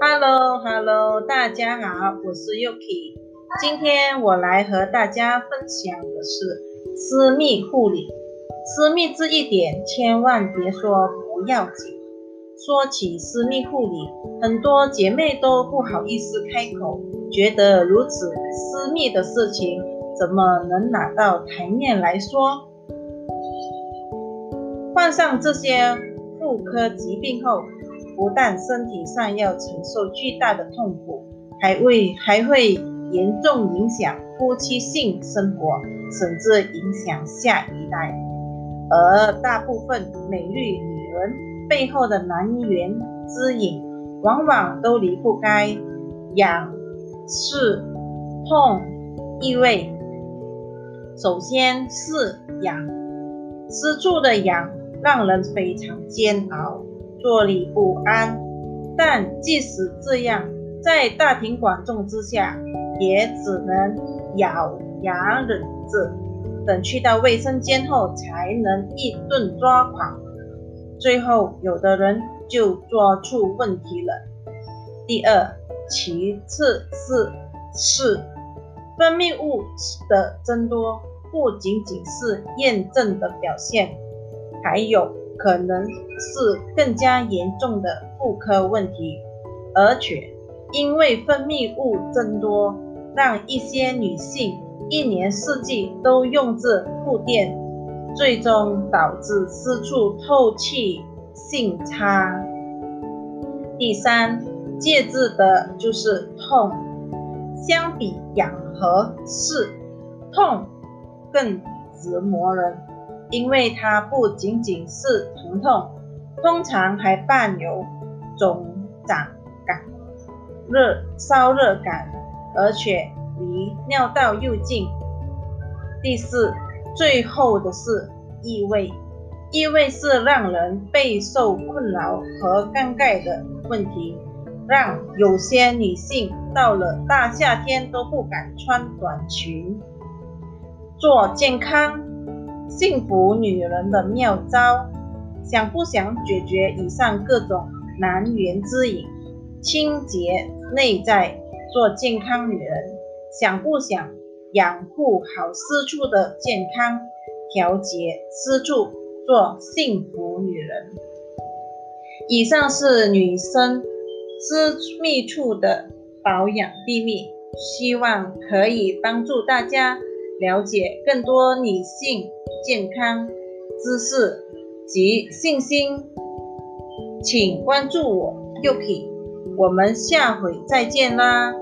Hello Hello，大家好，我是 Yuki。今天我来和大家分享的是私密护理。私密这一点千万别说不要紧。说起私密护理，很多姐妹都不好意思开口，觉得如此私密的事情怎么能拿到台面来说？患上这些妇科疾病后，不但身体上要承受巨大的痛苦，还会还会严重影响夫妻性生活，甚至影响下一代。而大部分美丽女人背后的难言之隐，往往都离不开痒、刺、痛、异味。首先是痒，私处的痒让人非常煎熬。坐立不安，但即使这样，在大庭广众之下，也只能咬牙忍着，等去到卫生间后，才能一顿抓狂。最后，有的人就抓出问题了。第二，其次是是分泌物的增多，不仅仅是验证的表现，还有。可能是更加严重的妇科问题，而且因为分泌物增多，让一些女性一年四季都用着护垫，最终导致私处透气性差。第三，介质的就是痛，相比痒和刺，痛更折磨人。因为它不仅仅是疼痛，通常还伴有肿胀感、热烧热感，而且离尿道又近。第四，最后的是异味，异味是让人备受困扰和尴尬的问题，让有些女性到了大夏天都不敢穿短裙。做健康。幸福女人的妙招，想不想解决以上各种难言之隐？清洁内在，做健康女人，想不想养护好私处的健康？调节私处，做幸福女人。以上是女生私密处的保养秘密，希望可以帮助大家了解更多女性健康知识及信心，请关注我，Yuki，我们下回再见啦。